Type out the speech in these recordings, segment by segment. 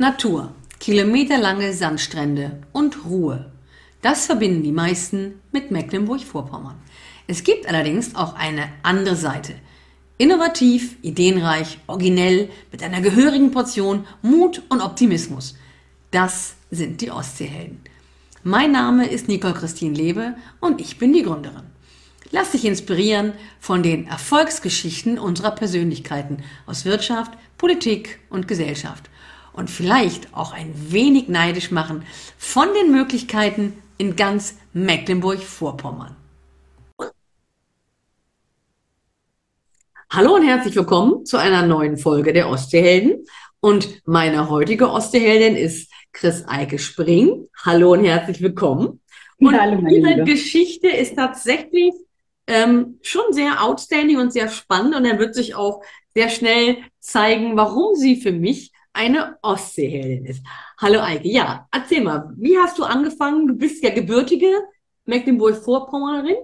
Natur, kilometerlange Sandstrände und Ruhe. Das verbinden die meisten mit Mecklenburg-Vorpommern. Es gibt allerdings auch eine andere Seite. Innovativ, ideenreich, originell, mit einer gehörigen Portion Mut und Optimismus. Das sind die Ostseehelden. Mein Name ist Nicole Christine Lebe und ich bin die Gründerin. Lass dich inspirieren von den Erfolgsgeschichten unserer Persönlichkeiten aus Wirtschaft, Politik und Gesellschaft und vielleicht auch ein wenig neidisch machen von den Möglichkeiten in ganz Mecklenburg-Vorpommern. Hallo und herzlich willkommen zu einer neuen Folge der Ostseehelden. Und meine heutige Ostseeheldin ist Chris Eike Spring. Hallo und herzlich willkommen. Und Hallo, ihre Liebe. Geschichte ist tatsächlich ähm, schon sehr outstanding und sehr spannend. Und er wird sich auch sehr schnell zeigen, warum sie für mich eine Ostseeheldin ist. Hallo Eike, ja, erzähl mal, wie hast du angefangen? Du bist ja gebürtige Mecklenburg-Vorpommerin.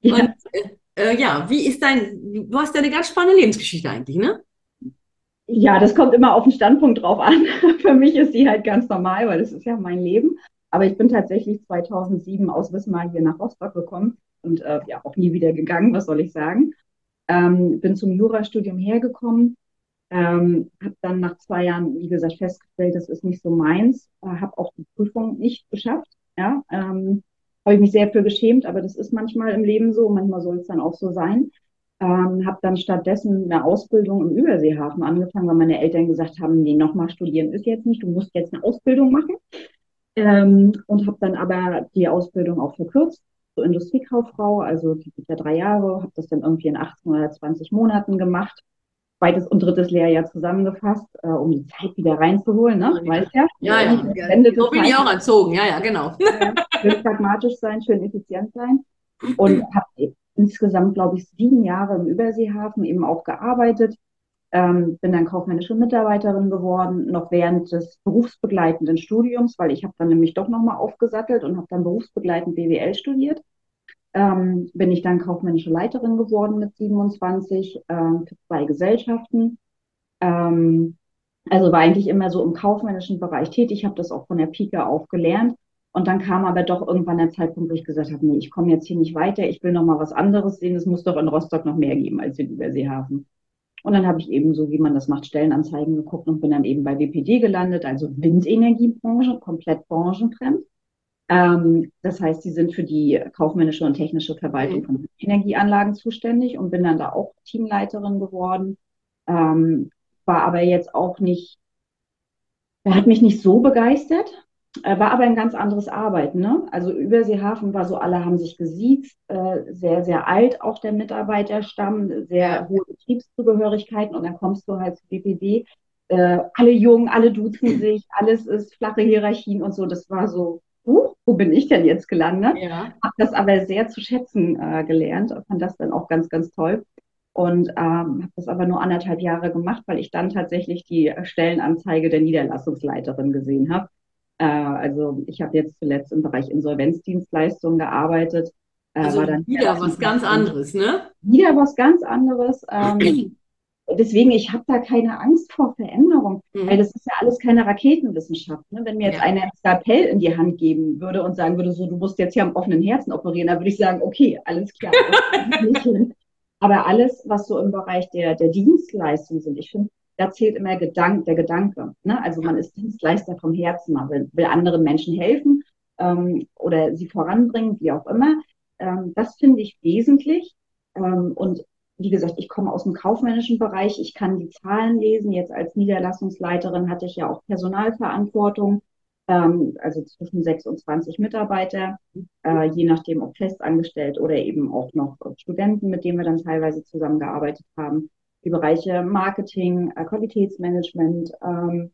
Ja. Und äh, äh, ja, wie ist dein, du hast ja eine ganz spannende Lebensgeschichte eigentlich, ne? Ja, das kommt immer auf den Standpunkt drauf an. Für mich ist die halt ganz normal, weil es ist ja mein Leben. Aber ich bin tatsächlich 2007 aus Wismar hier nach Rostock gekommen und äh, ja auch nie wieder gegangen, was soll ich sagen. Ähm, bin zum Jurastudium hergekommen, ähm, habe dann nach zwei Jahren, wie gesagt, festgestellt, das ist nicht so meins. Äh, habe auch die Prüfung nicht geschafft. Ja, ähm, habe ich mich sehr für geschämt, aber das ist manchmal im Leben so. Manchmal soll es dann auch so sein. Ähm, habe dann stattdessen eine Ausbildung im Überseehafen angefangen, weil meine Eltern gesagt haben, nee, nochmal studieren ist jetzt nicht, du musst jetzt eine Ausbildung machen. Ähm, und habe dann aber die Ausbildung auch verkürzt zur Industriekauffrau, also die geht ja drei Jahre, habe das dann irgendwie in 18 oder 20 Monaten gemacht zweites und drittes Lehrjahr zusammengefasst, äh, um die Zeit wieder reinzuholen, ne? Ja, weißt ja? Ja, ja. ja. So bin ich auch erzogen, ja, ja, genau. Schön pragmatisch sein, schön effizient sein. Und habe insgesamt, glaube ich, sieben Jahre im Überseehafen eben auch gearbeitet. Ähm, bin dann kaufmännische Mitarbeiterin geworden, noch während des berufsbegleitenden Studiums, weil ich habe dann nämlich doch nochmal aufgesattelt und habe dann berufsbegleitend BWL studiert ähm, bin ich dann kaufmännische Leiterin geworden mit 27 ähm, für zwei Gesellschaften. Ähm, also war eigentlich immer so im kaufmännischen Bereich tätig, habe das auch von der Pike auf gelernt. Und dann kam aber doch irgendwann der Zeitpunkt, wo ich gesagt habe, nee, ich komme jetzt hier nicht weiter, ich will noch mal was anderes sehen. Es muss doch in Rostock noch mehr geben als in Überseehafen. Und dann habe ich eben so, wie man das macht, Stellenanzeigen geguckt und bin dann eben bei WPD gelandet, also Windenergiebranche, komplett branchenfremd. Ähm, das heißt, sie sind für die kaufmännische und technische Verwaltung mhm. von Energieanlagen zuständig und bin dann da auch Teamleiterin geworden. Ähm, war aber jetzt auch nicht, hat mich nicht so begeistert, äh, war aber ein ganz anderes Arbeiten. Ne? Also Überseehafen war so, alle haben sich gesiezt, äh, sehr, sehr alt auch der Mitarbeiterstamm, sehr hohe Betriebszugehörigkeiten und dann kommst du halt zu BPD. Äh, alle jung, alle duzen sich, alles ist flache Hierarchien und so. Das war so Buch, wo bin ich denn jetzt gelandet? Ja. Habe das aber sehr zu schätzen äh, gelernt, fand das dann auch ganz, ganz toll. Und ähm, habe das aber nur anderthalb Jahre gemacht, weil ich dann tatsächlich die Stellenanzeige der Niederlassungsleiterin gesehen habe. Äh, also ich habe jetzt zuletzt im Bereich Insolvenzdienstleistungen gearbeitet. Äh, also wieder was ganz anderes, ne? Wieder was ganz anderes. Ähm, deswegen, ich habe da keine Angst vor Veränderung, mhm. weil das ist ja alles keine Raketenwissenschaft. Ne? Wenn mir jetzt ja. einer ein Skalpell in die Hand geben würde und sagen würde, so, du musst jetzt hier am offenen Herzen operieren, dann würde ich sagen, okay, alles klar. Aber alles, was so im Bereich der, der Dienstleistung sind, ich finde, da zählt immer Gedank, der Gedanke. Ne? Also man ist Dienstleister vom Herzen, man will, will anderen Menschen helfen ähm, oder sie voranbringen, wie auch immer. Ähm, das finde ich wesentlich. Ähm, und wie gesagt, ich komme aus dem kaufmännischen Bereich, ich kann die Zahlen lesen. Jetzt als Niederlassungsleiterin hatte ich ja auch Personalverantwortung, ähm, also zwischen 26 Mitarbeiter, äh, je nachdem ob festangestellt oder eben auch noch Studenten, mit denen wir dann teilweise zusammengearbeitet haben. Die Bereiche Marketing, äh, Qualitätsmanagement. Ähm,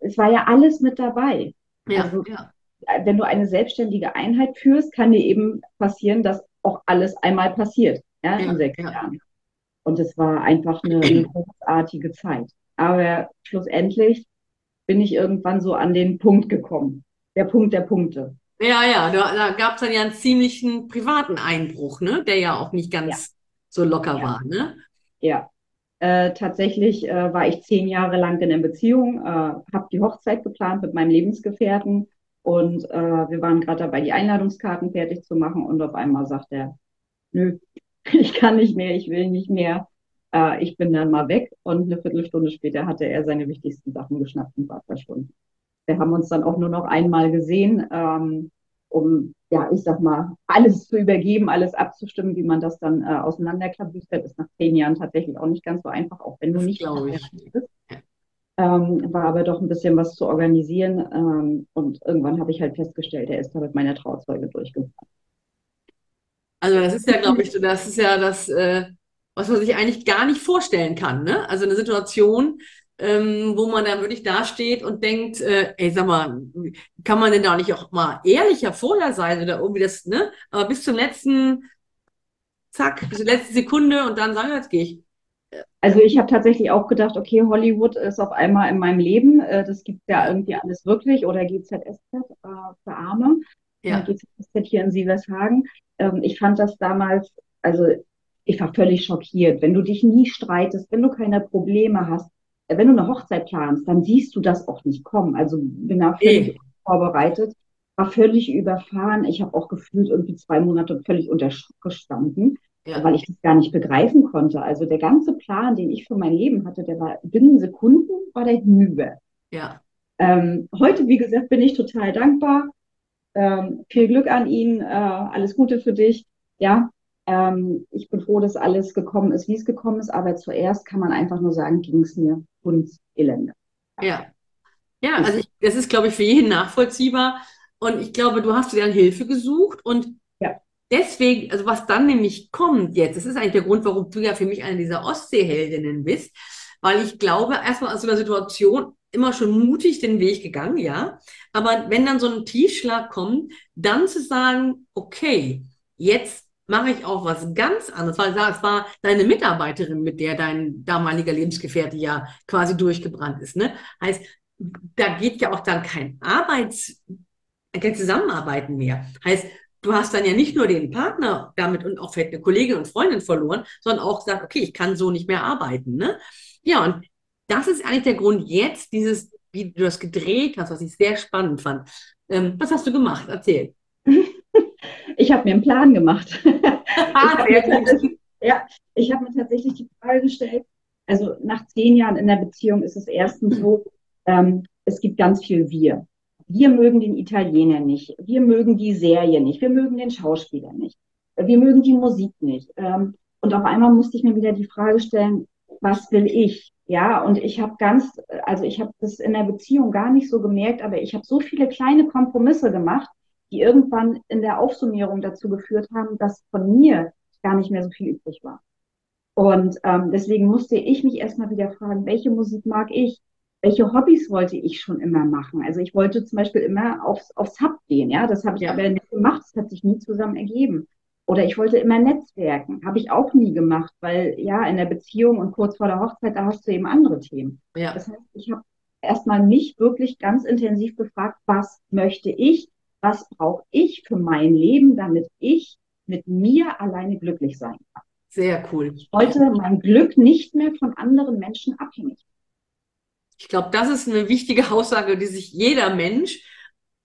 es war ja alles mit dabei. Ja, also, ja. Wenn du eine selbstständige Einheit führst, kann dir eben passieren, dass auch alles einmal passiert ja, in sechs ja. Jahren. Und es war einfach eine, eine großartige Zeit. Aber schlussendlich bin ich irgendwann so an den Punkt gekommen. Der Punkt der Punkte. Ja, ja, da, da gab es dann ja einen ziemlichen privaten Einbruch, ne? Der ja auch nicht ganz ja. so locker ja. war, ne? Ja. Äh, tatsächlich äh, war ich zehn Jahre lang in einer Beziehung, äh, habe die Hochzeit geplant mit meinem Lebensgefährten und äh, wir waren gerade dabei, die Einladungskarten fertig zu machen und auf einmal sagt er, nö, ich kann nicht mehr, ich will nicht mehr. Äh, ich bin dann mal weg und eine Viertelstunde später hatte er seine wichtigsten Sachen geschnappt und war verschwunden. Wir haben uns dann auch nur noch einmal gesehen, ähm, um, ja, ich sag mal, alles zu übergeben, alles abzustimmen, wie man das dann äh, auseinanderklabüstert, ist nach zehn Jahren tatsächlich auch nicht ganz so einfach, auch wenn du nicht bist. Ähm, war aber doch ein bisschen was zu organisieren. Ähm, und irgendwann habe ich halt festgestellt, er ist da mit meiner Trauzeuge durchgefahren. Also das ist ja, glaube ich, das ist ja das, äh, was man sich eigentlich gar nicht vorstellen kann. Ne? Also eine Situation, ähm, wo man dann wirklich dasteht und denkt, äh, ey, sag mal, kann man denn da nicht auch mal ehrlicher vorher sein oder irgendwie das, ne? Aber bis zum letzten, zack, bis zur letzten Sekunde und dann sagen, jetzt gehe ich. Also ich habe tatsächlich auch gedacht, okay, Hollywood ist auf einmal in meinem Leben. Äh, das gibt ja irgendwie alles wirklich oder GZSZ äh, für Arme. Ja. GZSZ hier in Sievershagen. Ähm, ich fand das damals, also ich war völlig schockiert. Wenn du dich nie streitest, wenn du keine Probleme hast, wenn du eine Hochzeit planst, dann siehst du das auch nicht kommen. Also bin da völlig e. vorbereitet, war völlig überfahren. Ich habe auch gefühlt irgendwie zwei Monate völlig unter Schock gestanden, ja. weil ich das gar nicht begreifen konnte. Also der ganze Plan, den ich für mein Leben hatte, der war binnen Sekunden war der hinüber. Ja. Ähm, heute, wie gesagt, bin ich total dankbar. Ähm, viel Glück an ihn, äh, alles Gute für dich. Ja, ähm, ich bin froh, dass alles gekommen ist, wie es gekommen ist, aber zuerst kann man einfach nur sagen, ging es mir Elende. Ja. Ja, also ich, das ist, glaube ich, für jeden nachvollziehbar. Und ich glaube, du hast dir dann Hilfe gesucht und ja. deswegen, also was dann nämlich kommt jetzt, das ist eigentlich der Grund, warum du ja für mich eine dieser Ostseeheldinnen bist, weil ich glaube, erstmal aus so einer Situation immer schon mutig den Weg gegangen, ja. Aber wenn dann so ein Tiefschlag kommt, dann zu sagen, okay, jetzt mache ich auch was ganz anderes, weil es war deine Mitarbeiterin, mit der dein damaliger Lebensgefährte ja quasi durchgebrannt ist. Ne? Heißt, da geht ja auch dann kein Arbeits, kein Zusammenarbeiten mehr. Heißt, du hast dann ja nicht nur den Partner damit und auch vielleicht eine Kollegin und Freundin verloren, sondern auch gesagt, okay, ich kann so nicht mehr arbeiten. Ne? Ja, und das ist eigentlich der Grund jetzt, dieses, wie du das gedreht hast, was ich sehr spannend fand. Ähm, was hast du gemacht? Erzähl. Ich habe mir einen Plan gemacht. Ah, ich ja, ich habe mir tatsächlich die Frage gestellt, also nach zehn Jahren in der Beziehung ist es erstens so, ähm, es gibt ganz viel Wir. Wir mögen den Italiener nicht, wir mögen die Serie nicht, wir mögen den Schauspieler nicht, wir mögen die Musik nicht. Ähm, und auf einmal musste ich mir wieder die Frage stellen, was will ich? Ja, und ich habe ganz, also ich habe das in der Beziehung gar nicht so gemerkt, aber ich habe so viele kleine Kompromisse gemacht, die irgendwann in der Aufsummierung dazu geführt haben, dass von mir gar nicht mehr so viel übrig war. Und ähm, deswegen musste ich mich erstmal wieder fragen, welche Musik mag ich? Welche Hobbys wollte ich schon immer machen? Also ich wollte zum Beispiel immer aufs, aufs Hub gehen, ja, das habe ich ja. aber nicht gemacht, das hat sich nie zusammen ergeben. Oder ich wollte immer Netzwerken, habe ich auch nie gemacht, weil ja, in der Beziehung und kurz vor der Hochzeit, da hast du eben andere Themen. Ja. Das heißt, ich habe erstmal mich wirklich ganz intensiv gefragt, was möchte ich? was brauche ich für mein Leben, damit ich mit mir alleine glücklich sein kann. Sehr cool. Ich wollte mein Glück nicht mehr von anderen Menschen abhängig. Ich glaube, das ist eine wichtige Aussage, die sich jeder Mensch,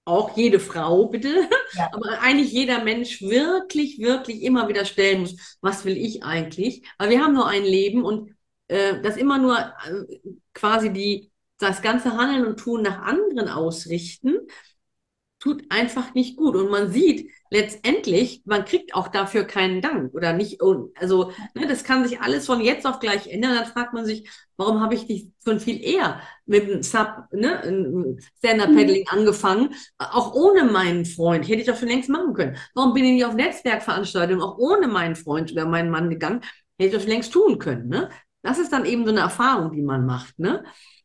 auch jede Frau bitte, ja. aber eigentlich jeder Mensch wirklich, wirklich immer wieder stellen muss, was will ich eigentlich? Weil wir haben nur ein Leben und äh, das immer nur äh, quasi die, das ganze Handeln und Tun nach anderen ausrichten, tut einfach nicht gut. Und man sieht letztendlich, man kriegt auch dafür keinen Dank oder nicht. Also, ne, das kann sich alles von jetzt auf gleich ändern. Dann fragt man sich, warum habe ich nicht schon viel eher mit dem Sub, ne, Stand-Up-Paddling mhm. angefangen? Auch ohne meinen Freund. Hätte ich doch schon längst machen können. Warum bin ich nicht auf Netzwerkveranstaltungen auch ohne meinen Freund oder meinen Mann gegangen? Hätte ich doch schon längst tun können. Ne? Das ist dann eben so eine Erfahrung, die man macht. Ne?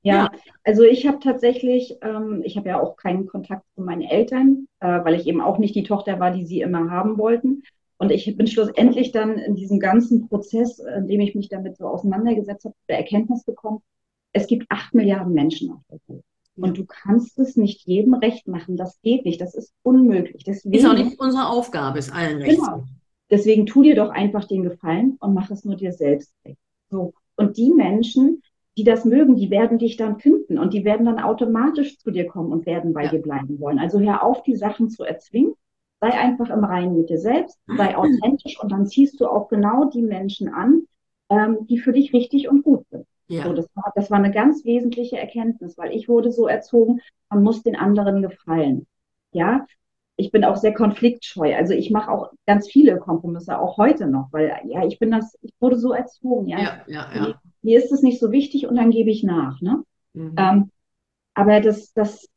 Ja, also ich habe tatsächlich, ähm, ich habe ja auch keinen Kontakt zu meinen Eltern, äh, weil ich eben auch nicht die Tochter war, die sie immer haben wollten. Und ich bin schlussendlich dann in diesem ganzen Prozess, in dem ich mich damit so auseinandergesetzt habe, der Erkenntnis gekommen, es gibt acht Milliarden Menschen auf der Welt. Und du kannst es nicht jedem recht machen. Das geht nicht. Das ist unmöglich. Deswegen, ist auch nicht unsere Aufgabe, es allen recht. Genau. Deswegen tu dir doch einfach den Gefallen und mach es nur dir selbst recht. So. Und die Menschen, die das mögen, die werden dich dann finden und die werden dann automatisch zu dir kommen und werden bei ja. dir bleiben wollen. Also hör auf, die Sachen zu erzwingen. Sei einfach im Reinen mit dir selbst, sei authentisch und dann ziehst du auch genau die Menschen an, ähm, die für dich richtig und gut sind. Ja. So, das, war, das war eine ganz wesentliche Erkenntnis, weil ich wurde so erzogen, man muss den anderen gefallen. Ja, ich bin auch sehr konfliktscheu. Also ich mache auch ganz viele Kompromisse, auch heute noch, weil ja, ich bin das, ich wurde so erzogen, ja. ja, ja, ja. Mir ist es nicht so wichtig und dann gebe ich nach. Ne? Mhm. Ähm, aber das, das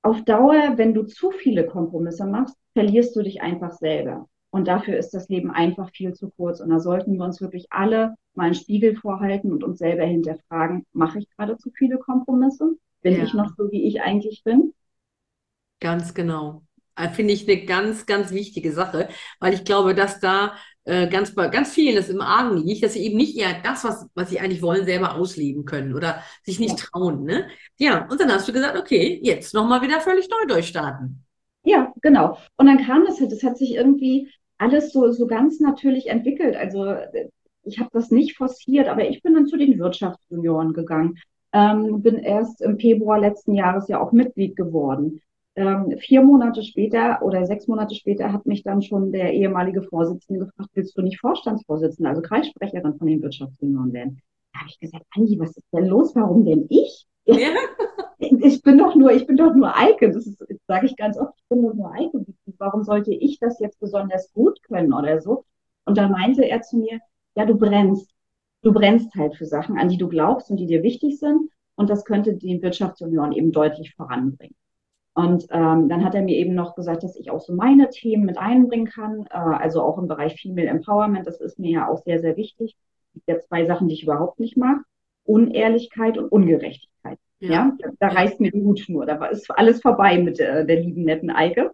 auf Dauer, wenn du zu viele Kompromisse machst, verlierst du dich einfach selber. Und dafür ist das Leben einfach viel zu kurz. Und da sollten wir uns wirklich alle mal einen Spiegel vorhalten und uns selber hinterfragen, mache ich gerade zu viele Kompromisse? Bin ja. ich noch so, wie ich eigentlich bin? Ganz genau. Äh, finde ich eine ganz, ganz wichtige Sache, weil ich glaube, dass da äh, ganz bei ganz vielen das im Argen liegt, dass sie eben nicht eher das, was, was sie eigentlich wollen, selber ausleben können oder sich nicht ja. trauen. Ne? Ja, und dann hast du gesagt, okay, jetzt nochmal wieder völlig neu durchstarten. Ja, genau. Und dann kam das halt, das hat sich irgendwie alles so, so ganz natürlich entwickelt. Also ich habe das nicht forciert, aber ich bin dann zu den Wirtschaftsjunioren gegangen. Ähm, bin erst im Februar letzten Jahres ja auch Mitglied geworden. Ähm, vier Monate später oder sechs Monate später hat mich dann schon der ehemalige Vorsitzende gefragt, willst du nicht Vorstandsvorsitzende, also Kreissprecherin von den Wirtschaftsjunioren werden? Da habe ich gesagt, Angie, was ist denn los? Warum denn ich? Ja. Ich bin doch nur, ich bin doch nur Eike. Das sage ich ganz oft, ich bin doch nur Eike warum sollte ich das jetzt besonders gut können oder so? Und da meinte er zu mir, ja, du brennst. Du brennst halt für Sachen, an die du glaubst und die dir wichtig sind. Und das könnte die Wirtschaftsunion eben deutlich voranbringen. Und ähm, dann hat er mir eben noch gesagt, dass ich auch so meine Themen mit einbringen kann, äh, also auch im Bereich Female Empowerment. Das ist mir ja auch sehr, sehr wichtig. Es gibt ja zwei Sachen, die ich überhaupt nicht mag. Unehrlichkeit und Ungerechtigkeit. Ja, ja da, reißt mir die Hutschnur. Da ist alles vorbei mit äh, der lieben, netten Eike.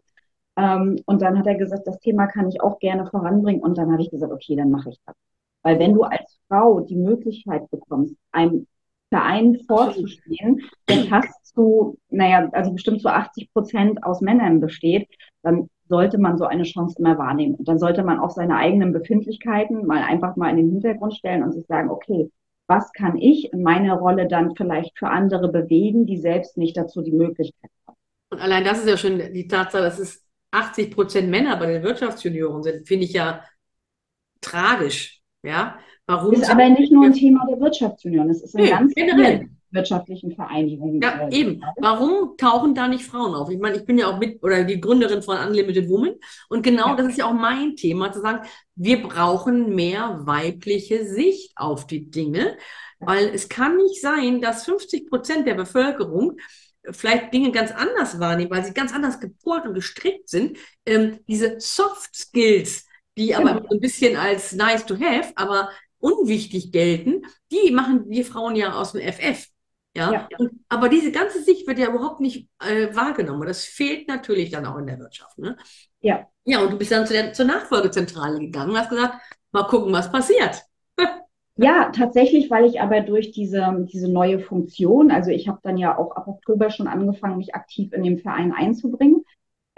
Ähm, und dann hat er gesagt, das Thema kann ich auch gerne voranbringen. Und dann habe ich gesagt, okay, dann mache ich das. Weil wenn du als Frau die Möglichkeit bekommst, einem Verein vorzustehen, der fast zu, naja, also bestimmt zu 80 Prozent aus Männern besteht, dann sollte man so eine Chance immer wahrnehmen. Und dann sollte man auch seine eigenen Befindlichkeiten mal einfach mal in den Hintergrund stellen und sich sagen, okay, was kann ich in meiner Rolle dann vielleicht für andere bewegen, die selbst nicht dazu die Möglichkeit haben. Und allein das ist ja schon die Tatsache, dass es 80 Prozent Männer bei den Wirtschaftsjunioren sind, finde ich ja tragisch. Ja, warum? Ist aber nicht nur ein Thema der Wirtschaftsjunioren, es ist ein nee, ganz generell wirtschaftlichen Vereinigungen. Ja, eben. Warum tauchen da nicht Frauen auf? Ich meine, ich bin ja auch mit oder die Gründerin von Unlimited Women und genau ja. das ist ja auch mein Thema, zu sagen, wir brauchen mehr weibliche Sicht auf die Dinge, weil es kann nicht sein, dass 50 Prozent der Bevölkerung vielleicht Dinge ganz anders wahrnehmen, weil sie ganz anders gepolt und gestrickt sind. Ähm, diese Soft Skills, die aber genau. ein bisschen als nice to have, aber unwichtig gelten, die machen wir Frauen ja aus dem FF. Ja, ja. Und, aber diese ganze Sicht wird ja überhaupt nicht äh, wahrgenommen. Das fehlt natürlich dann auch in der Wirtschaft. Ne? Ja. Ja, und du bist dann zu der, zur Nachfolgezentrale gegangen und hast gesagt, mal gucken, was passiert. Ja, tatsächlich, weil ich aber durch diese, diese neue Funktion, also ich habe dann ja auch ab Oktober schon angefangen, mich aktiv in dem Verein einzubringen.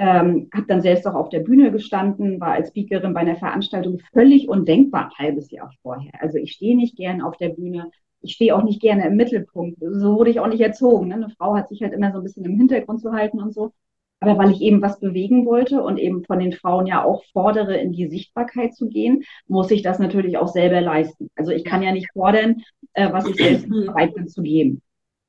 Ähm, habe dann selbst auch auf der Bühne gestanden, war als Speakerin bei einer Veranstaltung völlig undenkbar ein halbes Jahr vorher. Also ich stehe nicht gern auf der Bühne, ich stehe auch nicht gerne im Mittelpunkt. So wurde ich auch nicht erzogen. Ne? Eine Frau hat sich halt immer so ein bisschen im Hintergrund zu halten und so. Aber weil ich eben was bewegen wollte und eben von den Frauen ja auch fordere, in die Sichtbarkeit zu gehen, muss ich das natürlich auch selber leisten. Also ich kann ja nicht fordern, äh, was ich selbst bereit bin zu geben.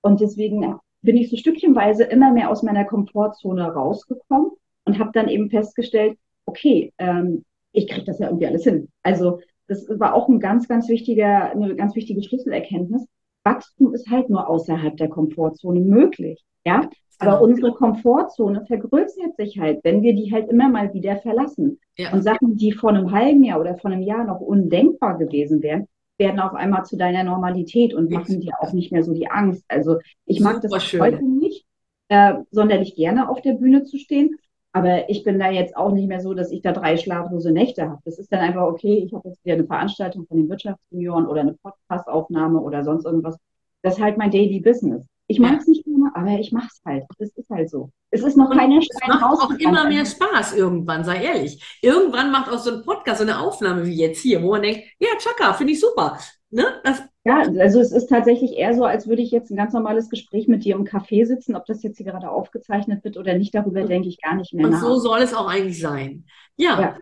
Und deswegen bin ich so stückchenweise immer mehr aus meiner Komfortzone rausgekommen und habe dann eben festgestellt, okay, ähm, ich kriege das ja irgendwie alles hin. Also das war auch ein ganz, ganz wichtiger, eine ganz wichtige Schlüsselerkenntnis. Wachstum ist halt nur außerhalb der Komfortzone möglich. Ja, aber unsere Komfortzone vergrößert sich halt, wenn wir die halt immer mal wieder verlassen. Ja. Und Sachen, die vor einem halben Jahr oder vor einem Jahr noch undenkbar gewesen wären, werden auf einmal zu deiner Normalität und machen dir auch nicht mehr so die Angst. Also ich mag das schön. heute nicht, äh, sonderlich gerne auf der Bühne zu stehen. Aber ich bin da jetzt auch nicht mehr so, dass ich da drei schlaflose Nächte habe. Das ist dann einfach okay, ich habe jetzt wieder eine Veranstaltung von den Wirtschaftsjunioren oder eine Podcast-Aufnahme oder sonst irgendwas. Das ist halt mein Daily Business. Ich mag es nicht immer, aber ich mache es halt. Das ist halt so. Es ist noch und keine Stein Es macht auch immer mehr Spaß irgendwann, sei ehrlich. Irgendwann macht auch so ein Podcast, so eine Aufnahme wie jetzt hier, wo man denkt, ja, Chaka, finde ich super. Ne? Das, Ja, also es ist tatsächlich eher so, als würde ich jetzt ein ganz normales Gespräch mit dir im Café sitzen, ob das jetzt hier gerade aufgezeichnet wird oder nicht, darüber denke ich gar nicht mehr Und nach. so soll es auch eigentlich sein. Ja. Ja.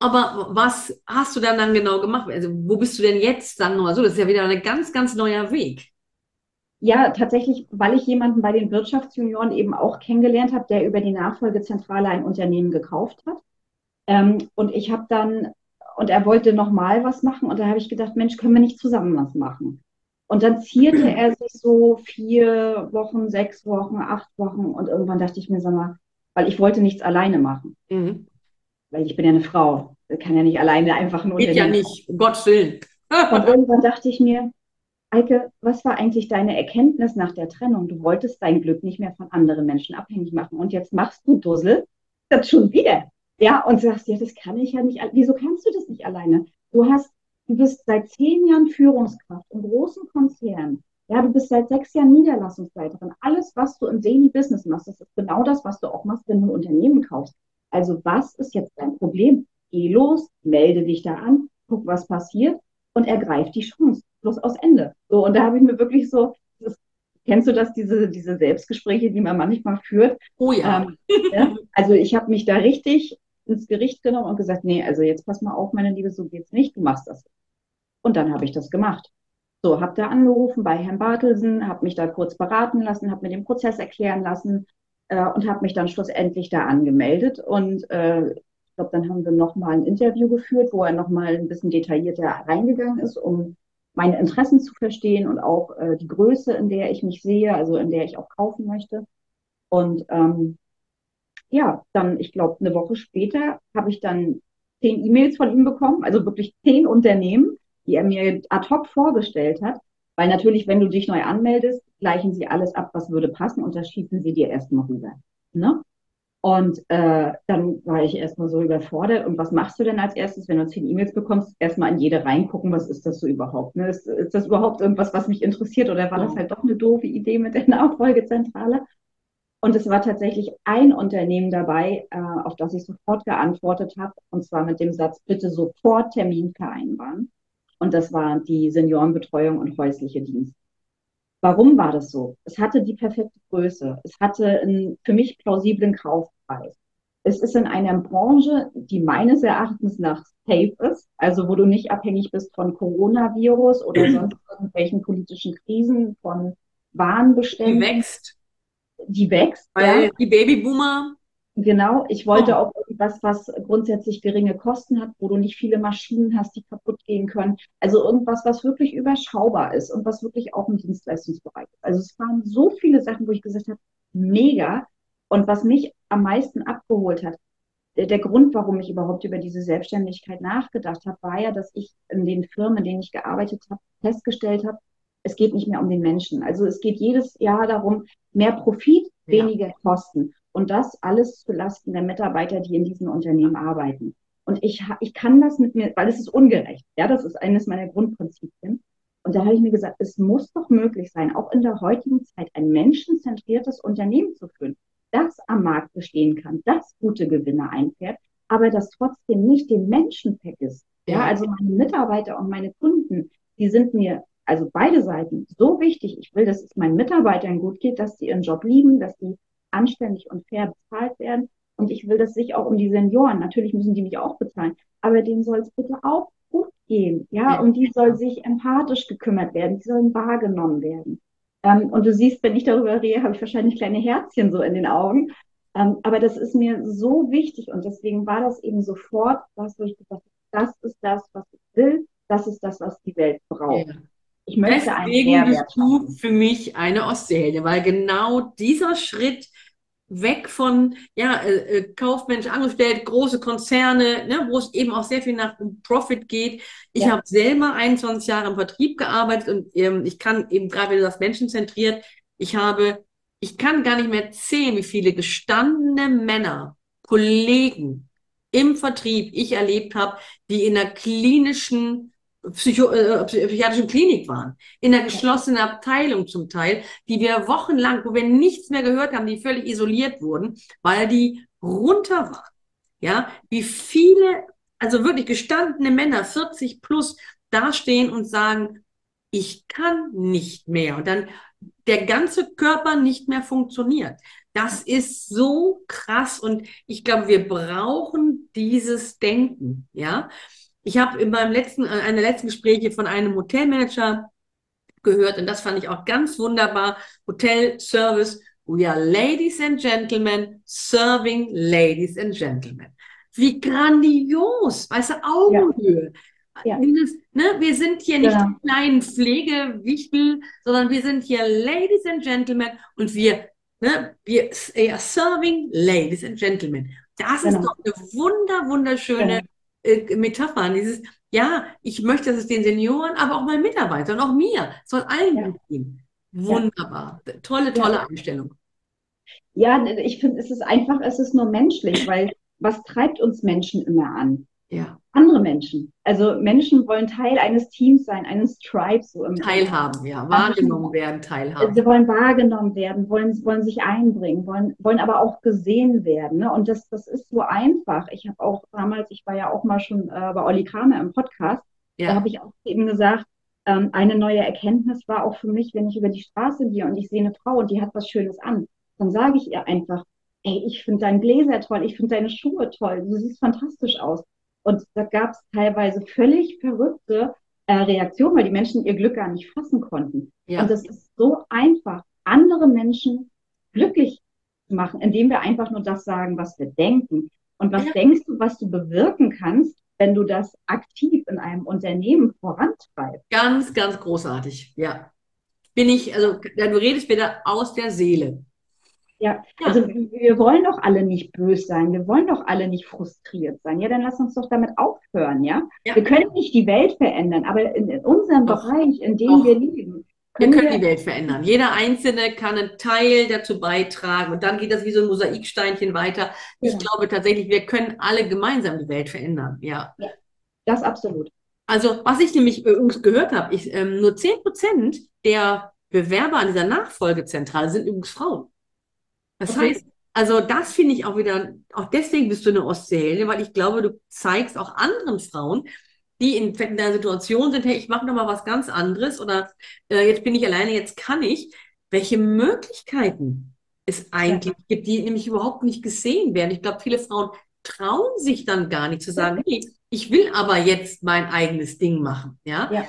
Aber was hast du dann, dann genau gemacht? Also, wo bist du denn jetzt, sagen wir mal so? Das ist ja wieder ein ganz, ganz neuer Weg. Ja, tatsächlich, weil ich jemanden bei den Wirtschaftsjunioren eben auch kennengelernt habe, der über die Nachfolgezentrale ein Unternehmen gekauft hat. Ähm, und ich habe dann, und er wollte nochmal was machen, und da habe ich gedacht, Mensch, können wir nicht zusammen was machen? Und dann zierte er sich so vier Wochen, sechs Wochen, acht Wochen, und irgendwann dachte ich mir, sag mal, weil ich wollte nichts alleine machen. Mhm. Weil ich bin ja eine Frau, Ich kann ja nicht alleine einfach nur Geht ja nicht, um Gottes Willen. Und irgendwann dachte ich mir, Eike, was war eigentlich deine Erkenntnis nach der Trennung? Du wolltest dein Glück nicht mehr von anderen Menschen abhängig machen. Und jetzt machst du Dussel das schon wieder. Ja, und sagst, ja, das kann ich ja nicht. Wieso kannst du das nicht alleine? Du hast, du bist seit zehn Jahren Führungskraft in großen Konzernen. Ja, du bist seit sechs Jahren Niederlassungsleiterin. Alles, was du im Daily Business machst, das ist genau das, was du auch machst, wenn du ein Unternehmen kaufst. Also was ist jetzt dein Problem? Geh los, melde dich da an, guck, was passiert und ergreif die Chance. Schluss aus Ende. So, und da habe ich mir wirklich so, das, kennst du das, diese, diese Selbstgespräche, die man manchmal führt? Oh ja. Ähm, ja? Also ich habe mich da richtig ins Gericht genommen und gesagt, nee, also jetzt pass mal auf, meine Liebe, so geht's nicht, du machst das. Und dann habe ich das gemacht. So, habe da angerufen bei Herrn Bartelsen, habe mich da kurz beraten lassen, habe mir den Prozess erklären lassen äh, und habe mich dann schlussendlich da angemeldet. Und äh, ich glaube, dann haben wir nochmal ein Interview geführt, wo er nochmal ein bisschen detaillierter reingegangen ist, um meine Interessen zu verstehen und auch äh, die Größe, in der ich mich sehe, also in der ich auch kaufen möchte. Und ähm, ja, dann, ich glaube, eine Woche später habe ich dann zehn E-Mails von ihm bekommen, also wirklich zehn Unternehmen, die er mir ad hoc vorgestellt hat. Weil natürlich, wenn du dich neu anmeldest, gleichen sie alles ab, was würde passen und das schießen sie dir erstmal rüber. Ne? Und äh, dann war ich erstmal so überfordert. Und was machst du denn als erstes, wenn du zehn E-Mails bekommst? Erstmal in jede reingucken, was ist das so überhaupt? Ne? Ist, ist das überhaupt irgendwas, was mich interessiert? Oder war das halt doch eine doofe Idee mit der Nachfolgezentrale? Und es war tatsächlich ein Unternehmen dabei, äh, auf das ich sofort geantwortet habe, und zwar mit dem Satz, bitte sofort Termin vereinbaren. Und das war die Seniorenbetreuung und häusliche Dienst. Warum war das so? Es hatte die perfekte Größe. Es hatte einen für mich plausiblen Kaufpreis. Es ist in einer Branche, die meines Erachtens nach safe ist, also wo du nicht abhängig bist von Coronavirus oder sonst irgendwelchen politischen Krisen, von Warenbeständen. Die wächst. Die wächst. Weil ja. die Babyboomer Genau, ich wollte oh. auch irgendwas, was grundsätzlich geringe Kosten hat, wo du nicht viele Maschinen hast, die kaputt gehen können. Also irgendwas, was wirklich überschaubar ist und was wirklich auch im Dienstleistungsbereich ist. Also es waren so viele Sachen, wo ich gesagt habe, mega. Und was mich am meisten abgeholt hat, der, der Grund, warum ich überhaupt über diese Selbstständigkeit nachgedacht habe, war ja, dass ich in den Firmen, in denen ich gearbeitet habe, festgestellt habe, es geht nicht mehr um den Menschen. Also es geht jedes Jahr darum, mehr Profit, weniger ja. Kosten. Und das alles zulasten der Mitarbeiter, die in diesen Unternehmen arbeiten. Und ich, ich kann das mit mir, weil es ist ungerecht. Ja, das ist eines meiner Grundprinzipien. Und da habe ich mir gesagt, es muss doch möglich sein, auch in der heutigen Zeit ein menschenzentriertes Unternehmen zu führen, das am Markt bestehen kann, das gute Gewinne einfährt, aber das trotzdem nicht den Menschen vergisst. Ja, also meine Mitarbeiter und meine Kunden, die sind mir, also beide Seiten, so wichtig. Ich will, dass es meinen Mitarbeitern gut geht, dass sie ihren Job lieben, dass sie anständig und fair bezahlt werden. Und ich will das sich auch um die Senioren, natürlich müssen die mich auch bezahlen, aber denen soll es bitte auch gut gehen. Ja, um die soll sich empathisch gekümmert werden, die sollen wahrgenommen werden. Ähm, und du siehst, wenn ich darüber rede, habe ich wahrscheinlich kleine Herzchen so in den Augen. Ähm, aber das ist mir so wichtig und deswegen war das eben sofort was, wo ich gesagt habe, das ist das, was ich will, das ist das, was die Welt braucht. Ja. Ich möchte Deswegen bist du für mich eine Ostseeheldin, weil genau dieser Schritt weg von ja, äh, äh, Kaufmensch angestellt, große Konzerne, ne, wo es eben auch sehr viel nach Profit geht. Ich ja. habe selber 21 Jahre im Vertrieb gearbeitet und ähm, ich kann eben gerade, wenn du das menschenzentriert, ich habe, ich kann gar nicht mehr zählen, wie viele gestandene Männer, Kollegen im Vertrieb ich erlebt habe, die in einer klinischen Psycho äh, psychiatrischen Klinik waren, in einer geschlossenen Abteilung zum Teil, die wir wochenlang, wo wir nichts mehr gehört haben, die völlig isoliert wurden, weil die runter waren. Ja, wie viele, also wirklich gestandene Männer, 40 plus, dastehen und sagen, ich kann nicht mehr und dann der ganze Körper nicht mehr funktioniert. Das ist so krass und ich glaube, wir brauchen dieses Denken, ja. Ich habe in meinem letzten, äh, einer letzten Gespräche von einem Hotelmanager gehört und das fand ich auch ganz wunderbar. Hotel Service, we are ladies and gentlemen serving ladies and gentlemen. Wie grandios, weißt du, Augenhöhe. Ja. Dieses, ne, wir sind hier nicht ja. die kleinen Pflegewichtel, sondern wir sind hier Ladies and Gentlemen und wir, ne, wir are serving Ladies and Gentlemen. Das genau. ist doch eine wunder, wunderschöne genau. Äh, Metapher. Dieses, ja, ich möchte, dass es den Senioren, aber auch meinen Mitarbeitern, auch mir, soll allen ja. gehen. Wunderbar. Tolle, tolle Einstellung. Ja, ich finde, es ist einfach, es ist nur menschlich, weil was treibt uns Menschen immer an? Ja. Andere Menschen. Also Menschen wollen Teil eines Teams sein, eines Tribes. So teilhaben, ja. Wahrgenommen werden, teilhaben. Sie wollen wahrgenommen werden, wollen, wollen sich einbringen, wollen, wollen aber auch gesehen werden. Ne? Und das, das ist so einfach. Ich habe auch damals, ich war ja auch mal schon äh, bei Olli Kramer im Podcast, ja. da habe ich auch eben gesagt, ähm, eine neue Erkenntnis war auch für mich, wenn ich über die Straße gehe und ich sehe eine Frau und die hat was Schönes an, dann sage ich ihr einfach, ey, ich finde deinen Bläser toll, ich finde deine Schuhe toll, du siehst fantastisch aus. Und da gab es teilweise völlig verrückte äh, Reaktionen, weil die Menschen ihr Glück gar nicht fassen konnten. Ja. Und es ist so einfach, andere Menschen glücklich zu machen, indem wir einfach nur das sagen, was wir denken. Und was ja. denkst du, was du bewirken kannst, wenn du das aktiv in einem Unternehmen vorantreibst? Ganz, ganz großartig, ja. Bin ich, also du redest wieder aus der Seele. Ja, ja, also wir wollen doch alle nicht böse sein, wir wollen doch alle nicht frustriert sein. Ja, dann lass uns doch damit aufhören, ja? ja. Wir können nicht die Welt verändern, aber in, in unserem doch. Bereich, in dem doch. wir leben. Können wir können wir die Welt verändern. Jeder Einzelne kann einen Teil dazu beitragen und dann geht das wie so ein Mosaiksteinchen weiter. Ich ja. glaube tatsächlich, wir können alle gemeinsam die Welt verändern, ja. ja das absolut. Also, was ich nämlich übrigens gehört habe, ich, ähm, nur 10 Prozent der Bewerber an dieser Nachfolgezentrale sind übrigens Frauen. Das heißt, also das finde ich auch wieder, auch deswegen bist du eine Ostseeheldin, weil ich glaube, du zeigst auch anderen Frauen, die in, in der Situation sind, hey, ich mache noch mal was ganz anderes oder äh, jetzt bin ich alleine, jetzt kann ich, welche Möglichkeiten es eigentlich ja. gibt, die nämlich überhaupt nicht gesehen werden. Ich glaube, viele Frauen trauen sich dann gar nicht zu sagen, hey, ich will aber jetzt mein eigenes Ding machen. Ja? ja.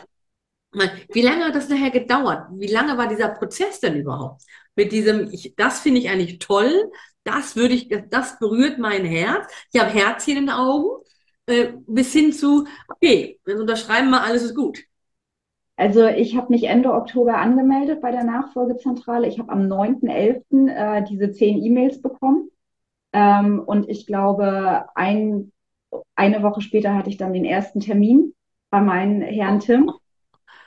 Wie lange hat das nachher gedauert? Wie lange war dieser Prozess denn überhaupt? Mit diesem, ich, das finde ich eigentlich toll, das würde ich, das berührt mein Herz. Ich habe Herzchen in den Augen, äh, bis hin zu, okay, wir unterschreiben mal, alles ist gut. Also ich habe mich Ende Oktober angemeldet bei der Nachfolgezentrale. Ich habe am 9.11. Äh, diese zehn E-Mails bekommen. Ähm, und ich glaube, ein, eine Woche später hatte ich dann den ersten Termin bei meinem Herrn Tim.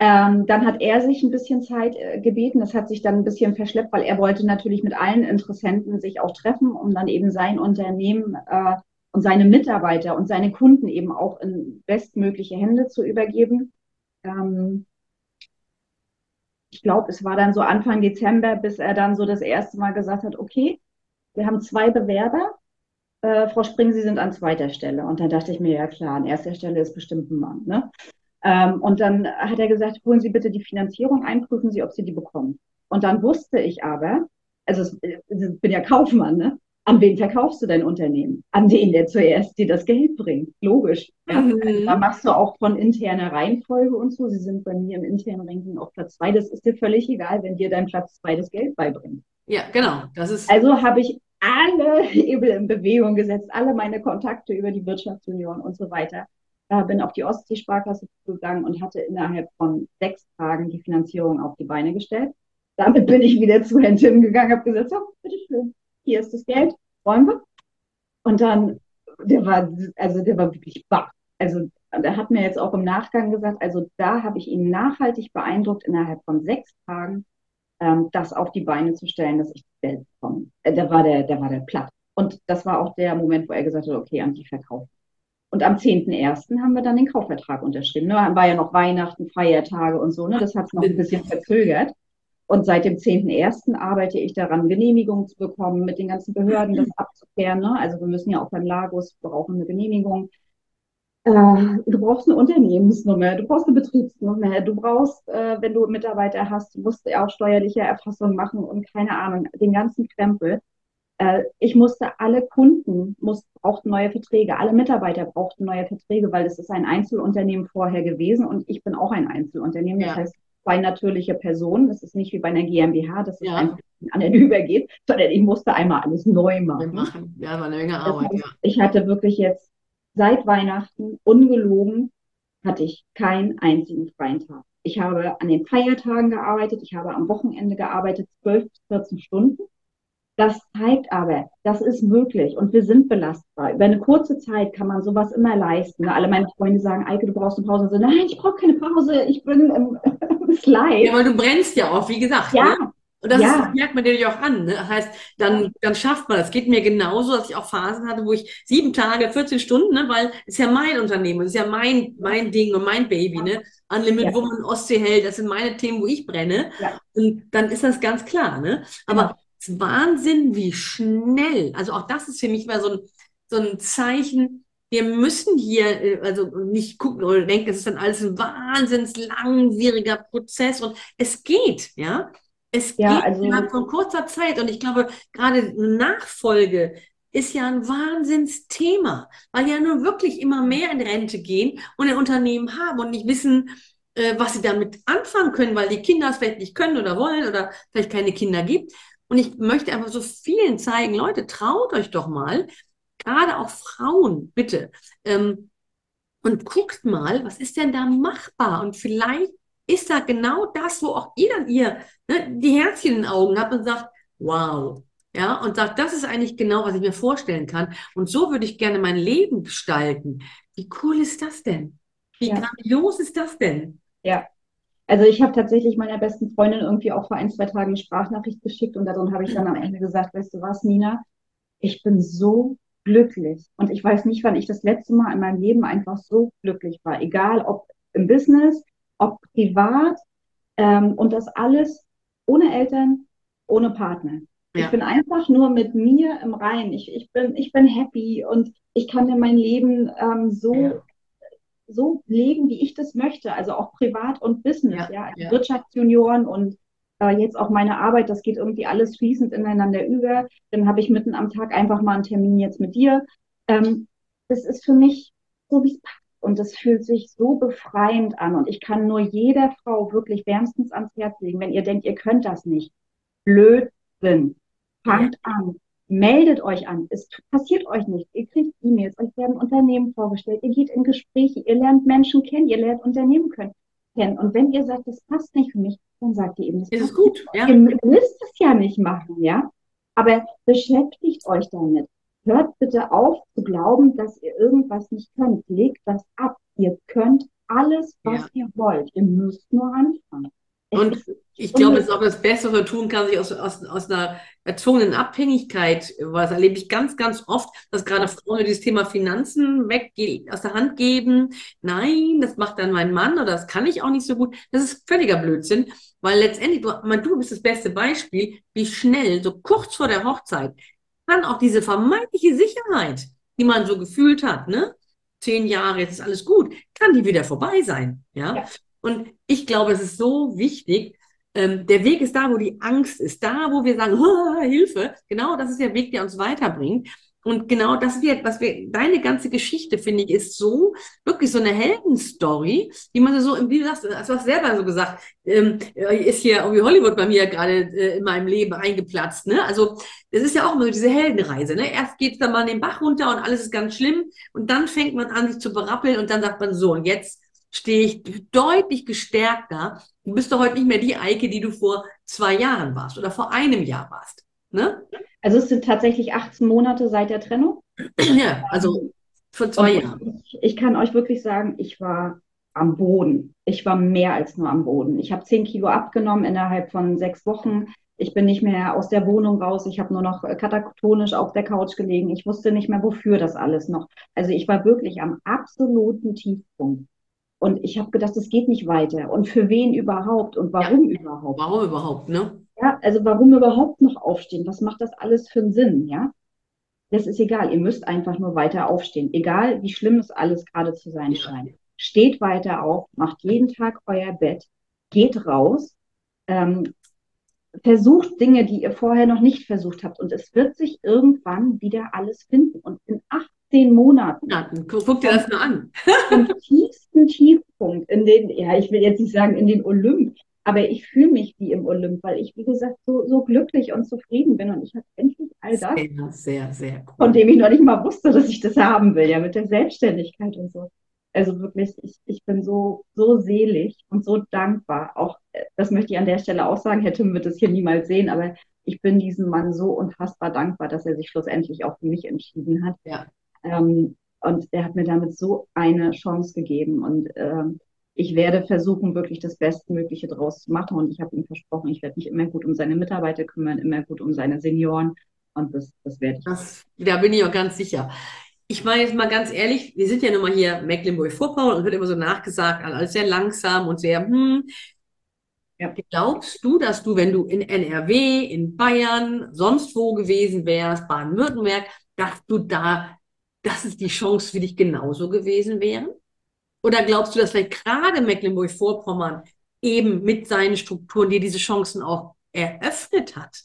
Ähm, dann hat er sich ein bisschen Zeit äh, gebeten. Das hat sich dann ein bisschen verschleppt, weil er wollte natürlich mit allen Interessenten sich auch treffen, um dann eben sein Unternehmen äh, und seine Mitarbeiter und seine Kunden eben auch in bestmögliche Hände zu übergeben. Ähm, ich glaube, es war dann so Anfang Dezember, bis er dann so das erste Mal gesagt hat, okay, wir haben zwei Bewerber. Äh, Frau Spring, Sie sind an zweiter Stelle. Und dann dachte ich mir, ja klar, an erster Stelle ist bestimmt ein Mann. Ne? Ähm, und dann hat er gesagt, holen Sie bitte die Finanzierung ein, prüfen Sie, ob Sie die bekommen. Und dann wusste ich aber, also ich bin ja Kaufmann, ne? An wen verkaufst du dein Unternehmen? An den, der zuerst dir das Geld bringt. Logisch. Ja? Mhm. Da machst du auch von interner Reihenfolge und so. Sie sind bei mir im internen Ranking auf Platz zwei. Das ist dir völlig egal, wenn dir dein Platz zwei das Geld beibringt. Ja, genau. Das ist also habe ich alle Hebel in Bewegung gesetzt, alle meine Kontakte über die Wirtschaftsunion und so weiter äh, bin auf die Ostsee-Sparkasse gegangen und hatte innerhalb von sechs Tagen die Finanzierung auf die Beine gestellt. Damit bin ich wieder zu Herrn Tim gegangen, habe gesagt, so, bitteschön, hier ist das Geld, wollen wir? Und dann, der war, also der war wirklich baff. Also der hat mir jetzt auch im Nachgang gesagt, also da habe ich ihn nachhaltig beeindruckt, innerhalb von sechs Tagen ähm, das auf die Beine zu stellen, dass ich Geld bekomme. Äh, der war der, der war der platt. Und das war auch der Moment, wo er gesagt hat, okay, an die verkaufen. Und am 10.01. haben wir dann den Kaufvertrag unterschrieben. Ne? War ja noch Weihnachten, Feiertage und so. Ne? Das hat es noch ein bisschen verzögert. Und seit dem 10.01. arbeite ich daran, Genehmigungen zu bekommen, mit den ganzen Behörden das abzuklären. Ne? Also wir müssen ja auch beim Lagos brauchen eine Genehmigung. äh, du brauchst eine Unternehmensnummer, du brauchst eine Betriebsnummer, du brauchst, äh, wenn du Mitarbeiter hast, du musst ja auch steuerliche Erfassung machen und keine Ahnung, den ganzen Krempel. Äh, ich musste alle Kunden muss, brauchten neue Verträge, alle Mitarbeiter brauchten neue Verträge, weil es ist ein Einzelunternehmen vorher gewesen und ich bin auch ein Einzelunternehmen. Das heißt, zwei natürliche Personen. Das ist nicht wie bei einer GmbH, dass es ja. einfach an den übergeht, sondern ich musste einmal alles neu machen. machen. Ja, war eine Menge Arbeit, heißt, ja. Ich hatte wirklich jetzt seit Weihnachten ungelogen hatte ich keinen einzigen freien Tag. Ich habe an den Feiertagen gearbeitet, ich habe am Wochenende gearbeitet, 12 bis 14 Stunden. Das zeigt aber, das ist möglich und wir sind belastbar. Über eine kurze Zeit kann man sowas immer leisten. Alle meine Freunde sagen, Eike, du brauchst eine Pause. So, nein, ich brauche keine Pause, ich bin im, Slide. Ja, weil du brennst ja auch, wie gesagt. Ja. Ne? Und das, ja. ist, merkt man dir auch an. Ne? Das heißt, dann, dann schafft man das. Geht mir genauso, dass ich auch Phasen hatte, wo ich sieben Tage, 14 Stunden, ne? weil es ist ja mein Unternehmen, es ist ja mein, mein Ding und mein Baby, ne? Unlimited ja. Woman, Ostsee hält, das sind meine Themen, wo ich brenne. Ja. Und dann ist das ganz klar, ne? Aber es ist Wahnsinn, wie schnell. Also auch das ist für mich mal so ein, so ein Zeichen, wir müssen hier äh, also nicht gucken oder denken, es ist dann alles ein wahnsinns langwieriger Prozess und es geht, ja. Es ja, geht also, innerhalb von kurzer Zeit und ich glaube, gerade Nachfolge ist ja ein Wahnsinnsthema, weil ja nur wirklich immer mehr in Rente gehen und ein Unternehmen haben und nicht wissen, äh, was sie damit anfangen können, weil die Kinder es vielleicht nicht können oder wollen oder vielleicht keine Kinder gibt. Und ich möchte einfach so vielen zeigen, Leute, traut euch doch mal, gerade auch Frauen, bitte, ähm, und guckt mal, was ist denn da machbar? Und vielleicht ist da genau das, wo auch ihr dann ihr ne, die Herzchen in den Augen habt und sagt, wow. Ja, und sagt, das ist eigentlich genau, was ich mir vorstellen kann. Und so würde ich gerne mein Leben gestalten. Wie cool ist das denn? Wie ja. grandios ist das denn? Ja. Also ich habe tatsächlich meiner besten Freundin irgendwie auch vor ein, zwei Tagen eine Sprachnachricht geschickt und darin habe ich dann am Ende gesagt, weißt du was, Nina, ich bin so glücklich. Und ich weiß nicht, wann ich das letzte Mal in meinem Leben einfach so glücklich war. Egal ob im Business, ob privat ähm, und das alles ohne Eltern, ohne Partner. Ja. Ich bin einfach nur mit mir im Reinen. Ich, ich, bin, ich bin happy und ich kann mir mein Leben ähm, so, ja. So legen, wie ich das möchte. Also auch privat und Business, ja. ja. Wirtschaftsjunioren und äh, jetzt auch meine Arbeit, das geht irgendwie alles fließend ineinander über. Dann habe ich mitten am Tag einfach mal einen Termin jetzt mit dir. Ähm, das ist für mich so, wie es passt. Und es fühlt sich so befreiend an. Und ich kann nur jeder Frau wirklich wärmstens ans Herz legen, wenn ihr denkt, ihr könnt das nicht. Blödsinn. Fangt an. Meldet euch an. Es passiert euch nichts. Ihr kriegt E-Mails, euch werden Unternehmen vorgestellt. Ihr geht in Gespräche, ihr lernt Menschen kennen, ihr lernt Unternehmen kennen. Und wenn ihr sagt, das passt nicht für mich, dann sagt ihr eben, das ist gut. Ja. Ihr müsst es ja nicht machen, ja. Aber beschäftigt euch damit. Hört bitte auf zu glauben, dass ihr irgendwas nicht könnt. Legt das ab. Ihr könnt alles, was ja. ihr wollt. Ihr müsst nur anfangen. Und ich glaube, es ist auch das Beste, was man tun kann, sich aus, aus, aus einer erzwungenen Abhängigkeit, was erlebe ich ganz, ganz oft, dass gerade Frauen dieses Thema Finanzen weg aus der Hand geben. Nein, das macht dann mein Mann oder das kann ich auch nicht so gut. Das ist völliger Blödsinn, weil letztendlich, du, du bist das beste Beispiel, wie schnell, so kurz vor der Hochzeit, kann auch diese vermeintliche Sicherheit, die man so gefühlt hat, ne? Zehn Jahre, jetzt ist alles gut, kann die wieder vorbei sein, ja? ja. Und ich glaube, es ist so wichtig, ähm, der Weg ist da, wo die Angst ist, da, wo wir sagen, Hilfe, genau das ist der Weg, der uns weiterbringt. Und genau das wird, was wir, deine ganze Geschichte, finde ich, ist so, wirklich so eine Heldenstory, wie man so, wie du sagst, also du hast selber so gesagt, ähm, ist hier irgendwie Hollywood bei mir gerade äh, in meinem Leben eingeplatzt, ne? Also, es ist ja auch immer so diese Heldenreise, ne? Erst geht's dann mal den Bach runter und alles ist ganz schlimm und dann fängt man an, sich zu berappeln und dann sagt man so, und jetzt stehe ich deutlich gestärkter. Du bist doch heute nicht mehr die Eike, die du vor zwei Jahren warst oder vor einem Jahr warst, ne? Also es sind tatsächlich 18 Monate seit der Trennung. Ja, also vor zwei Und Jahren. Ich, ich, kann euch wirklich sagen, ich war am Boden. Ich war mehr als nur am Boden. Ich habe 10 Kilo abgenommen innerhalb von sechs Wochen. Ich bin nicht mehr aus der Wohnung raus. Ich habe nur noch katatonisch auf der Couch gelegen. Ich wusste nicht mehr, wofür das alles noch. Also ich war wirklich am absoluten Tiefpunkt. Und ich habe gedacht, es geht nicht weiter. Und für wen überhaupt? Und warum ja. überhaupt? Warum überhaupt, ne? Ja, also warum überhaupt noch aufstehen? Was macht das alles für einen Sinn, ja? das ist egal. Ihr müsst einfach nur weiter aufstehen. Egal, wie schlimm es alles gerade zu sein scheint. Steht weiter auf, macht jeden Tag euer Bett, geht raus, ähm, versucht Dinge, die ihr vorher noch nicht versucht habt. Und es wird sich irgendwann wieder alles finden. Und in 18 Monaten. Ja, guck dir das mal an. Im tiefsten Tiefpunkt, in den, ja, ich will jetzt nicht sagen in den Olymp, aber ich fühle mich wie im Olymp, weil ich, wie gesagt, so, so glücklich und zufrieden bin und ich habe endlich all das, sehr, sehr, sehr cool. von dem ich noch nicht mal wusste, dass ich das haben will, ja, mit der Selbstständigkeit und so. Also wirklich, ich, ich bin so, so selig und so dankbar. Auch, äh, das möchte ich an der Stelle auch sagen, hätte mir das hier niemals sehen, aber ich bin diesem Mann so unfassbar dankbar, dass er sich schlussendlich auch für mich entschieden hat. Ja. Ähm, und er hat mir damit so eine Chance gegeben und ähm, ich werde versuchen, wirklich das Bestmögliche draus zu machen. Und ich habe ihm versprochen, ich werde mich immer gut um seine Mitarbeiter kümmern, immer gut um seine Senioren. Und das, das werde ich. Das, da bin ich auch ganz sicher. Ich meine jetzt mal ganz ehrlich, wir sind ja nun mal hier Mecklenburg-Vorpommern und wird immer so nachgesagt, alles sehr langsam und sehr, hm. Ja. Glaubst du, dass du, wenn du in NRW, in Bayern, sonst wo gewesen wärst, Baden-Württemberg, dass du da, dass es die Chance für dich genauso gewesen wäre? Oder glaubst du, dass vielleicht gerade Mecklenburg-Vorpommern eben mit seinen Strukturen dir diese Chancen auch eröffnet hat?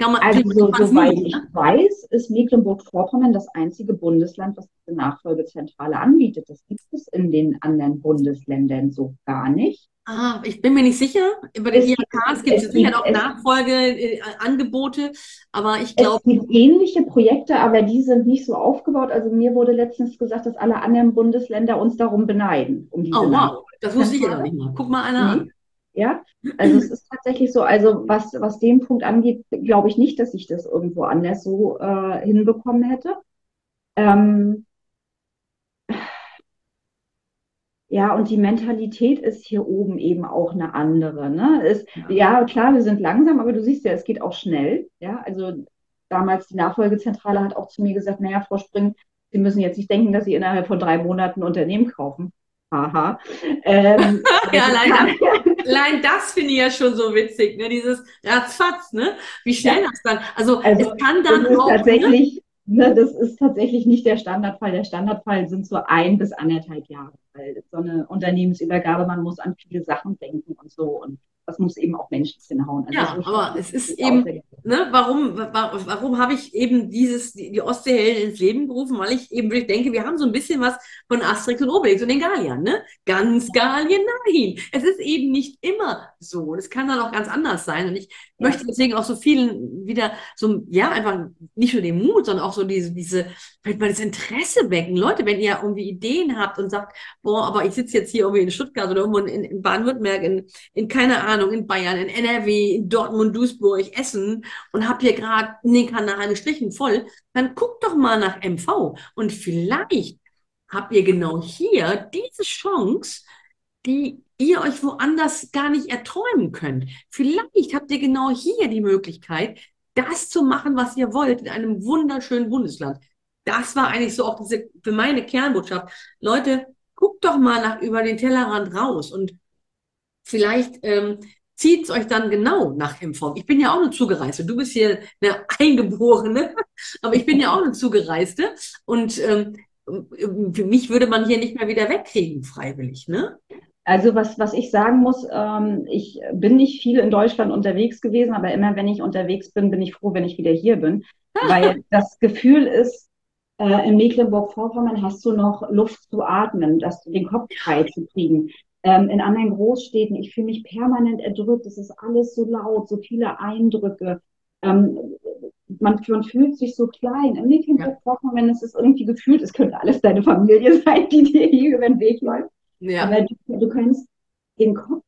Man, also, soweit ich weiß, ist Mecklenburg-Vorpommern das einzige Bundesland, was diese Nachfolgezentrale anbietet. Das gibt es in den anderen Bundesländern so gar nicht. Ah, ich bin mir nicht sicher. Über den IHKs gibt es sicher auch Nachfolgeangebote, aber ich glaube. Es gibt ähnliche Projekte, aber die sind nicht so aufgebaut. Also mir wurde letztens gesagt, dass alle anderen Bundesländer uns darum beneiden. Um diese oh, wow, das wusste ich ja noch nicht mal. Guck mal einer mhm. an. Ja, also es ist tatsächlich so, also was, was den Punkt angeht, glaube ich nicht, dass ich das irgendwo anders so äh, hinbekommen hätte. Ähm, ja, und die Mentalität ist hier oben eben auch eine andere. Ne? Ist, ja. ja, klar, wir sind langsam, aber du siehst ja, es geht auch schnell. Ja, also damals die Nachfolgezentrale hat auch zu mir gesagt, naja, Frau Spring, Sie müssen jetzt nicht denken, dass Sie innerhalb von drei Monaten ein Unternehmen kaufen. Haha. Ähm, ja, allein, allein das finde ich ja schon so witzig, ne? Dieses Ratzfatz, ne? Wie schnell ja. das dann. Also, also es kann dann auch. Ne? Tatsächlich, ne, das ist tatsächlich nicht der Standardfall. Der Standardfall sind so ein bis anderthalb Jahre. Weil so eine Unternehmensübergabe, man muss an viele Sachen denken und so. Und das muss eben auch Menschen hinhauen. Also ja, aber es ist eben, ne, warum, warum, warum habe ich eben dieses, die, die Ostseehelden ins Leben gerufen? Weil ich eben wirklich denke, wir haben so ein bisschen was von Asterix und Obelix und den Galliern, ne? Ganz Gallien, nein. Es ist eben nicht immer so. Es kann dann auch ganz anders sein. Und ich ja. möchte deswegen auch so vielen wieder so, ja, einfach nicht nur den Mut, sondern auch so diese, diese, vielleicht mal das Interesse wecken. Leute, wenn ihr irgendwie Ideen habt und sagt, boah, aber ich sitze jetzt hier irgendwie in Stuttgart oder irgendwo in, in Baden-Württemberg, in, in keine Ahnung, Ahnung, in Bayern, in NRW, in Dortmund, Duisburg, Essen und habt hier gerade den Kanal gestrichen voll, dann guckt doch mal nach MV und vielleicht habt ihr genau hier diese Chance, die ihr euch woanders gar nicht erträumen könnt. Vielleicht habt ihr genau hier die Möglichkeit, das zu machen, was ihr wollt, in einem wunderschönen Bundesland. Das war eigentlich so auch diese, für meine Kernbotschaft. Leute, guckt doch mal nach über den Tellerrand raus und Vielleicht ähm, zieht es euch dann genau nach Impfung. Ich bin ja auch eine Zugereiste. Du bist hier eine Eingeborene, aber ich bin ja auch eine Zugereiste. Und ähm, für mich würde man hier nicht mehr wieder wegkriegen, freiwillig, ne? Also was, was ich sagen muss, ähm, ich bin nicht viel in Deutschland unterwegs gewesen, aber immer wenn ich unterwegs bin, bin ich froh, wenn ich wieder hier bin. weil das Gefühl ist, äh, in Mecklenburg-Vorpommern hast du noch Luft zu atmen, dass du den Kopf frei zu kriegen ähm, in anderen Großstädten, ich fühle mich permanent erdrückt, es ist alles so laut, so viele Eindrücke. Ähm, man, man, fühlt sich so klein. Im Mecklenburg-Vorpommern, wenn es ist irgendwie gefühlt, es könnte alles deine Familie sein, die dir hier über den Weg läuft. Ja. Aber du, du kannst den Kopf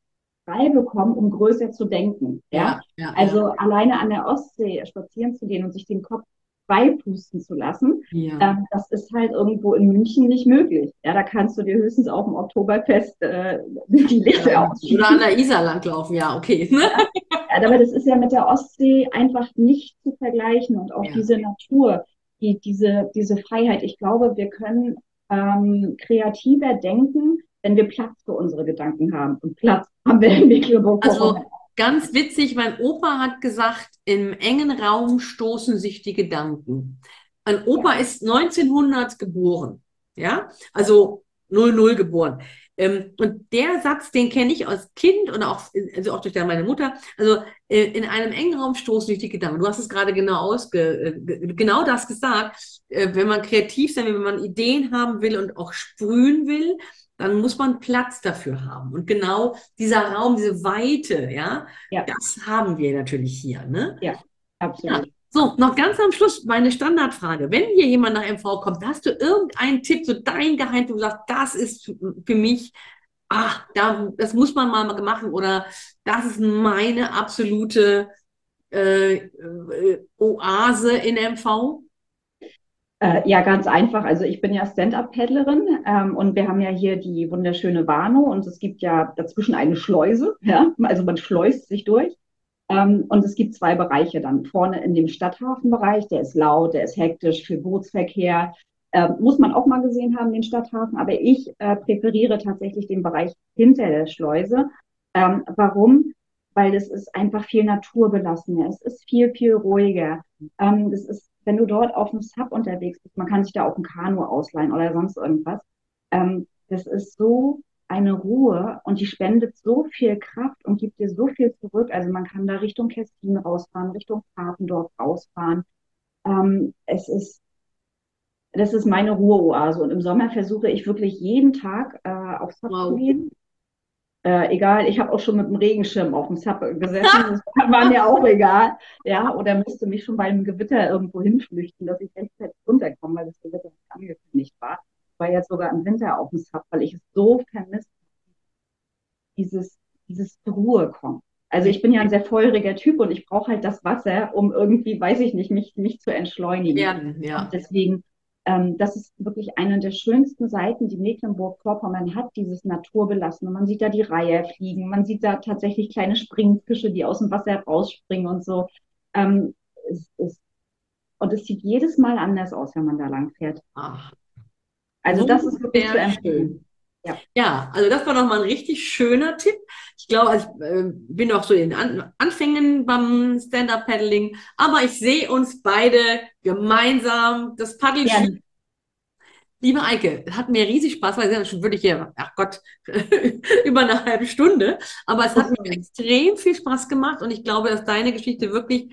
frei bekommen, um größer zu denken. Ja, ja, ja also ja. alleine an der Ostsee spazieren zu gehen und sich den Kopf beipusten zu lassen. Ja. Ähm, das ist halt irgendwo in München nicht möglich. Ja, da kannst du dir höchstens auf dem Oktoberfest äh, die Lichter ja, ausschießen. Oder an der Isar langlaufen, ja, okay. ja, aber das ist ja mit der Ostsee einfach nicht zu vergleichen und auch ja. diese Natur, die, diese, diese Freiheit. Ich glaube, wir können ähm, kreativer denken, wenn wir Platz für unsere Gedanken haben. Und Platz haben wir in Mecklenburg. Also Ganz witzig, mein Opa hat gesagt, im engen Raum stoßen sich die Gedanken. Ein Opa ist 1900 geboren. Ja, also 00 geboren. Ähm, und der Satz, den kenne ich als Kind und auch, also auch durch meine Mutter. Also äh, in einem engen Raum stoßen durch die Gedanken. Du hast es gerade genau ausge, äh, genau das gesagt. Äh, wenn man kreativ sein will, wenn man Ideen haben will und auch sprühen will, dann muss man Platz dafür haben. Und genau dieser Raum, diese Weite, ja, ja. das haben wir natürlich hier. Ne? Ja, absolut. Ja. So, noch ganz am Schluss meine Standardfrage. Wenn hier jemand nach MV kommt, hast du irgendeinen Tipp, so dein Geheim, du sagst, das ist für mich, ach, da, das muss man mal machen oder das ist meine absolute äh, äh, Oase in MV? Äh, ja, ganz einfach. Also ich bin ja Stand-up-Paddlerin ähm, und wir haben ja hier die wunderschöne Warnow und es gibt ja dazwischen eine Schleuse, ja, also man schleust sich durch. Ähm, und es gibt zwei Bereiche dann. Vorne in dem Stadthafenbereich, der ist laut, der ist hektisch für Bootsverkehr. Ähm, muss man auch mal gesehen haben, den Stadthafen. Aber ich äh, präferiere tatsächlich den Bereich hinter der Schleuse. Ähm, warum? Weil es ist einfach viel naturbelassener. Es ist viel, viel ruhiger. Ähm, das ist, wenn du dort auf dem Sub unterwegs bist, man kann sich da auch ein Kanu ausleihen oder sonst irgendwas. Ähm, das ist so eine Ruhe und die spendet so viel Kraft und gibt dir so viel zurück. Also man kann da Richtung Kestin rausfahren, Richtung Papendorf rausfahren. Ähm, es ist, das ist meine Ruheoase und im Sommer versuche ich wirklich jeden Tag äh, aufs Sub wow. zu gehen. Äh, egal, ich habe auch schon mit dem Regenschirm auf dem Sub gesessen, das war mir auch egal. Ja, oder müsste mich schon bei einem Gewitter irgendwo hinflüchten, dass ich rechtzeitig runterkomme, weil das Gewitter nicht angekündigt war war jetzt sogar im Winter auf dem Sub, weil ich es so vermisst dieses, dieses Ruhe kommen. Also ich bin ja ein sehr feuriger Typ und ich brauche halt das Wasser, um irgendwie, weiß ich nicht, mich, mich zu entschleunigen. Ja, ja. Und deswegen, ähm, das ist wirklich eine der schönsten Seiten, die Mecklenburg-Vorpommern hat, dieses Naturbelassen. Und man sieht da die Reiher fliegen, man sieht da tatsächlich kleine Springfische, die aus dem Wasser rausspringen und so. Ähm, es, es, und es sieht jedes Mal anders aus, wenn man da lang fährt. Ach, also das ist wirklich zu empfehlen. Ja. ja, also das war nochmal ein richtig schöner Tipp. Ich glaube, ich äh, bin auch so in An Anfängen beim Stand-Up-Paddling, aber ich sehe uns beide gemeinsam das Paddeln. Ja. Liebe Eike, hat mir riesig Spaß, weil es schon wirklich hier, ach Gott, über eine halbe Stunde. Aber es hat mir extrem viel Spaß gemacht und ich glaube, dass deine Geschichte wirklich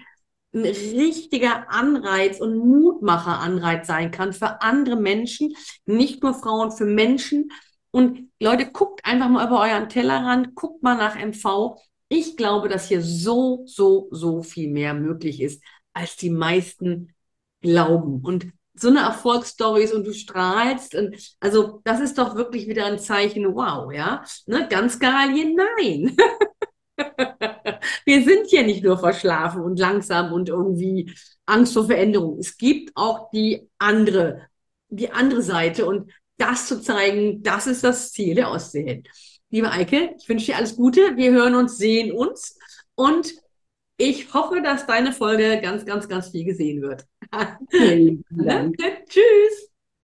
ein richtiger Anreiz und Mutmacher-Anreiz sein kann für andere Menschen, nicht nur Frauen, für Menschen. Und Leute, guckt einfach mal über euren Tellerrand, guckt mal nach MV. Ich glaube, dass hier so, so, so viel mehr möglich ist, als die meisten glauben. Und so eine Erfolgsstory ist und du strahlst. Und also das ist doch wirklich wieder ein Zeichen, wow, ja. Ne? Ganz geil hier, nein. Wir sind hier nicht nur verschlafen und langsam und irgendwie Angst vor Veränderung. Es gibt auch die andere, die andere Seite und das zu zeigen, das ist das Ziel der Ostsee. Liebe Eike, ich wünsche dir alles Gute. Wir hören uns, sehen uns und ich hoffe, dass deine Folge ganz, ganz, ganz viel gesehen wird. Vielen Dank. Tschüss.